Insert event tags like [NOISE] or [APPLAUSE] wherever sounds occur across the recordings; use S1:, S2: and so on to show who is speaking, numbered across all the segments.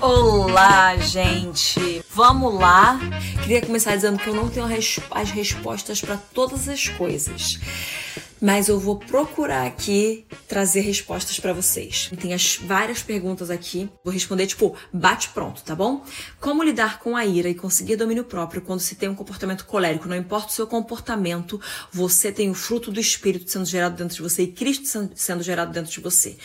S1: Olá, gente! Vamos lá! Queria começar dizendo que eu não tenho as respostas para todas as coisas mas eu vou procurar aqui trazer respostas para vocês. Tem as várias perguntas aqui, vou responder tipo bate pronto, tá bom? Como lidar com a ira e conseguir domínio próprio quando se tem um comportamento colérico? Não importa o seu comportamento, você tem o fruto do espírito sendo gerado dentro de você e Cristo sendo gerado dentro de você.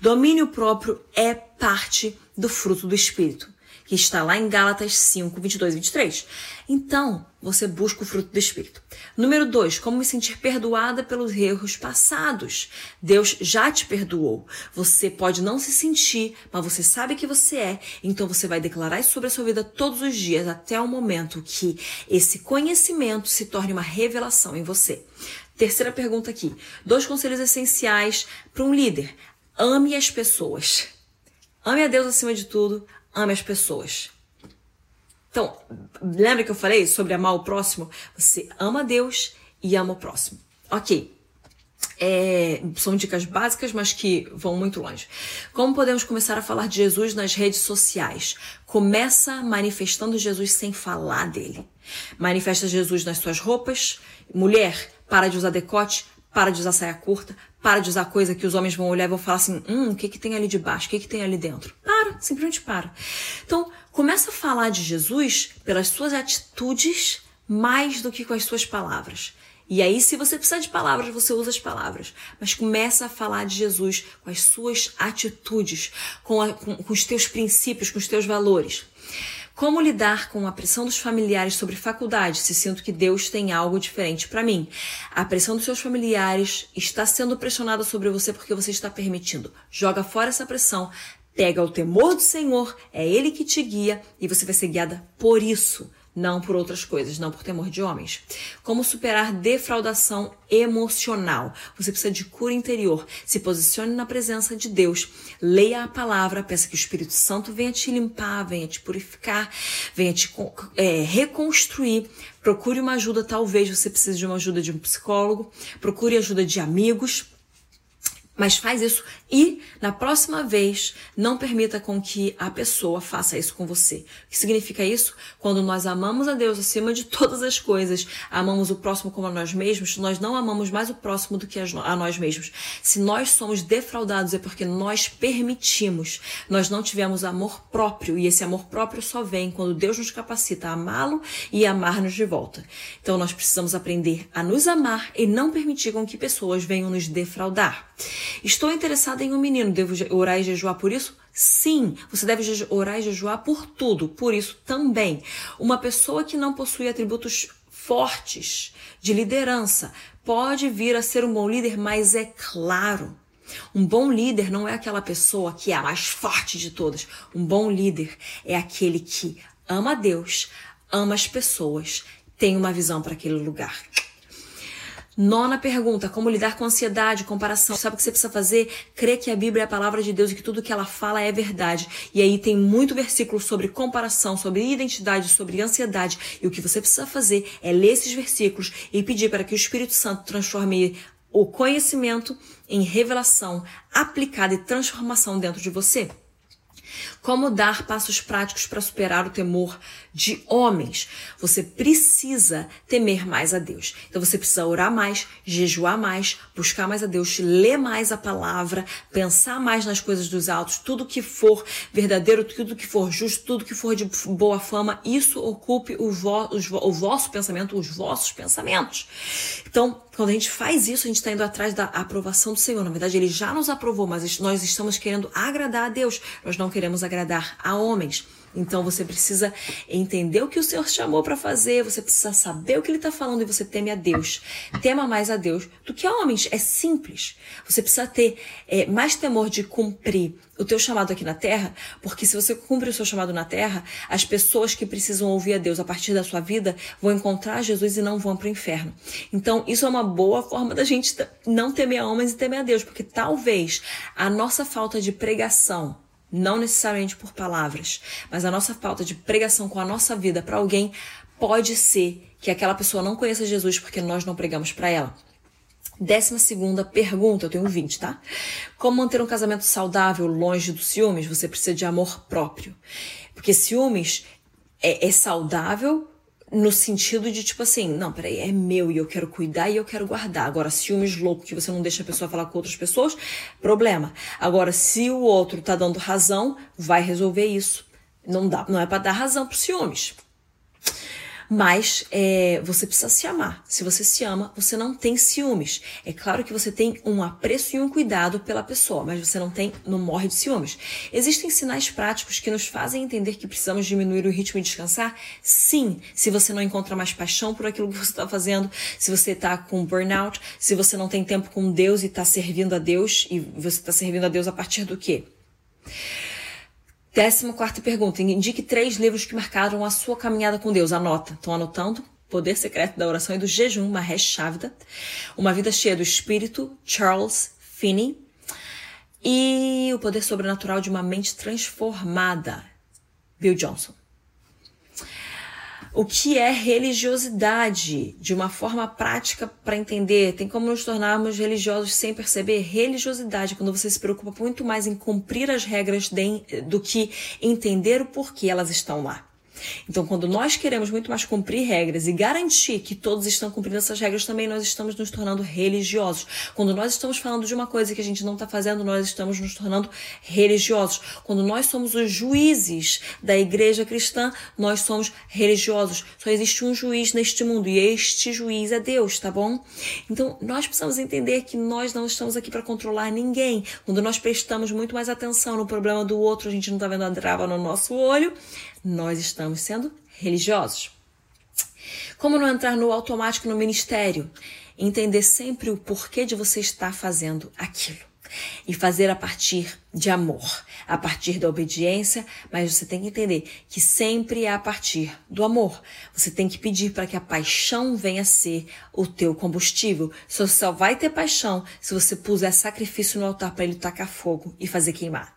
S1: Domínio próprio é parte do fruto do espírito que está lá em Gálatas 5, 22 e 23. Então, você busca o fruto do Espírito. Número 2, como me sentir perdoada pelos erros passados. Deus já te perdoou. Você pode não se sentir, mas você sabe que você é. Então você vai declarar isso sobre a sua vida todos os dias, até o momento que esse conhecimento se torne uma revelação em você. Terceira pergunta aqui. Dois conselhos essenciais para um líder. Ame as pessoas. Ame a Deus acima de tudo, ame as pessoas. Então, lembra que eu falei sobre amar o próximo? Você ama Deus e ama o próximo. Ok. É, são dicas básicas, mas que vão muito longe. Como podemos começar a falar de Jesus nas redes sociais? Começa manifestando Jesus sem falar dele. Manifesta Jesus nas suas roupas. Mulher, para de usar decote, para de usar saia curta, para de usar coisa que os homens vão olhar e vão falar assim: hum, o que, que tem ali de baixo? O que, que tem ali dentro? Simplesmente para. Então, começa a falar de Jesus pelas suas atitudes mais do que com as suas palavras. E aí, se você precisar de palavras, você usa as palavras. Mas começa a falar de Jesus com as suas atitudes, com, a, com, com os teus princípios, com os teus valores. Como lidar com a pressão dos familiares sobre faculdade se sinto que Deus tem algo diferente para mim? A pressão dos seus familiares está sendo pressionada sobre você porque você está permitindo. Joga fora essa pressão, pega o temor do Senhor, é Ele que te guia e você vai ser guiada por isso não por outras coisas, não por temor de homens. Como superar defraudação emocional? Você precisa de cura interior. Se posicione na presença de Deus, leia a palavra, peça que o Espírito Santo venha te limpar, venha te purificar, venha te é, reconstruir. Procure uma ajuda, talvez você precise de uma ajuda de um psicólogo, procure ajuda de amigos mas faz isso e na próxima vez não permita com que a pessoa faça isso com você. O que significa isso? Quando nós amamos a Deus acima de [LAUGHS] todas as coisas, amamos o próximo como a nós mesmos, nós não amamos mais o próximo do que a nós mesmos. Se nós somos defraudados é porque nós permitimos, nós não tivemos amor próprio e esse amor próprio só vem quando Deus nos capacita a amá-lo e amar-nos de volta. Então nós precisamos aprender a nos amar e não permitir com que pessoas venham nos defraudar. Estou interessada em um menino, devo orar e jejuar por isso? Sim, você deve orar e jejuar por tudo, por isso também. Uma pessoa que não possui atributos fortes de liderança pode vir a ser um bom líder, mas é claro, um bom líder não é aquela pessoa que é a mais forte de todas. Um bom líder é aquele que ama Deus, ama as pessoas, tem uma visão para aquele lugar. Nona pergunta: como lidar com ansiedade, comparação? Sabe o que você precisa fazer? Crer que a Bíblia é a palavra de Deus e que tudo que ela fala é verdade. E aí tem muito versículo sobre comparação, sobre identidade, sobre ansiedade. E o que você precisa fazer é ler esses versículos e pedir para que o Espírito Santo transforme o conhecimento em revelação aplicada e transformação dentro de você. Como dar passos práticos para superar o temor de homens? Você precisa temer mais a Deus. Então você precisa orar mais, jejuar mais, buscar mais a Deus, ler mais a palavra, pensar mais nas coisas dos altos, tudo que for verdadeiro, tudo que for justo, tudo que for de boa fama, isso ocupe o, vo o vosso pensamento, os vossos pensamentos. Então, quando a gente faz isso, a gente está indo atrás da aprovação do Senhor. Na verdade, Ele já nos aprovou, mas nós estamos querendo agradar a Deus. Nós não queremos agradar a homens. Então você precisa entender o que o Senhor chamou para fazer, você precisa saber o que Ele está falando e você teme a Deus. Tema mais a Deus do que a homens. É simples. Você precisa ter é, mais temor de cumprir o teu chamado aqui na terra, porque se você cumpre o seu chamado na terra, as pessoas que precisam ouvir a Deus a partir da sua vida vão encontrar Jesus e não vão para o inferno. Então, isso é uma boa forma da gente não temer a homens e temer a Deus, porque talvez a nossa falta de pregação não necessariamente por palavras, mas a nossa falta de pregação com a nossa vida para alguém pode ser que aquela pessoa não conheça Jesus porque nós não pregamos para ela. Décima segunda pergunta, eu tenho 20, tá? Como manter um casamento saudável longe dos ciúmes? Você precisa de amor próprio. Porque ciúmes é, é saudável no sentido de tipo assim, não, peraí, é meu e eu quero cuidar e eu quero guardar. Agora, ciúmes louco que você não deixa a pessoa falar com outras pessoas, problema. Agora, se o outro tá dando razão, vai resolver isso. Não dá, não é para dar razão pro ciúmes. Mas é, você precisa se amar. Se você se ama, você não tem ciúmes. É claro que você tem um apreço e um cuidado pela pessoa, mas você não tem, não morre de ciúmes. Existem sinais práticos que nos fazem entender que precisamos diminuir o ritmo e descansar? Sim. Se você não encontra mais paixão por aquilo que você está fazendo, se você está com burnout, se você não tem tempo com Deus e está servindo a Deus, e você está servindo a Deus a partir do quê? Décima quarta pergunta. Indique três livros que marcaram a sua caminhada com Deus. Anota. Estão anotando? Poder Secreto da Oração e do Jejum, Mahesh Chavda. Uma Vida Cheia do Espírito, Charles Finney. E O Poder Sobrenatural de uma Mente Transformada, Bill Johnson o que é religiosidade de uma forma prática para entender. Tem como nos tornarmos religiosos sem perceber? Religiosidade, quando você se preocupa muito mais em cumprir as regras de, do que entender o porquê elas estão lá. Então, quando nós queremos muito mais cumprir regras e garantir que todos estão cumprindo essas regras, também nós estamos nos tornando religiosos. Quando nós estamos falando de uma coisa que a gente não está fazendo, nós estamos nos tornando religiosos. Quando nós somos os juízes da igreja cristã, nós somos religiosos. Só existe um juiz neste mundo e este juiz é Deus, tá bom? Então, nós precisamos entender que nós não estamos aqui para controlar ninguém. Quando nós prestamos muito mais atenção no problema do outro, a gente não está vendo a trava no nosso olho, nós estamos sendo religiosos. Como não entrar no automático no ministério? Entender sempre o porquê de você estar fazendo aquilo. E fazer a partir de amor, a partir da obediência, mas você tem que entender que sempre é a partir do amor. Você tem que pedir para que a paixão venha a ser o teu combustível. Você só vai ter paixão se você puser sacrifício no altar para ele tacar fogo e fazer queimar.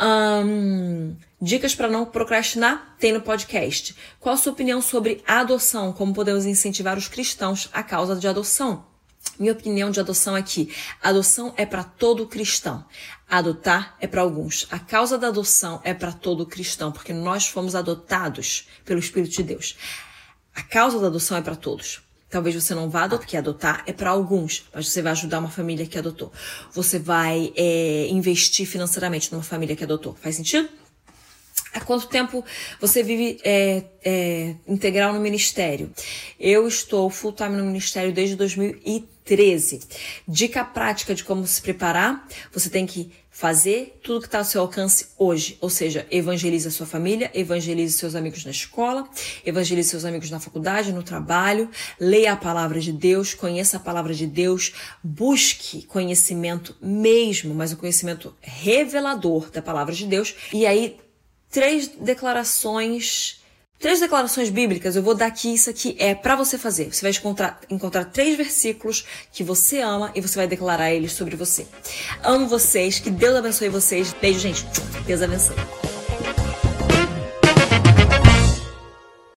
S1: Um, dicas para não procrastinar tem no podcast. Qual a sua opinião sobre adoção? Como podemos incentivar os cristãos à causa de adoção? Minha opinião de adoção é adoção é para todo cristão. Adotar é para alguns. A causa da adoção é para todo cristão, porque nós fomos adotados pelo Espírito de Deus. A causa da adoção é para todos. Talvez você não vá adotar, porque adotar é para alguns, mas você vai ajudar uma família que adotou. Você vai é, investir financeiramente numa família que adotou. Faz sentido? Há quanto tempo você vive é, é, integral no ministério? Eu estou full time no ministério desde 2013. Dica prática de como se preparar: você tem que fazer tudo que está ao seu alcance hoje. Ou seja, evangelize a sua família, evangelize seus amigos na escola, evangelize seus amigos na faculdade, no trabalho, leia a palavra de Deus, conheça a palavra de Deus, busque conhecimento mesmo, mas o conhecimento revelador da palavra de Deus. E aí, três declarações três declarações bíblicas, eu vou dar aqui, isso aqui é para você fazer. Você vai encontrar, encontrar três versículos que você ama e você vai declarar eles sobre você. Amo vocês, que Deus abençoe vocês. Beijo, gente. Deus abençoe.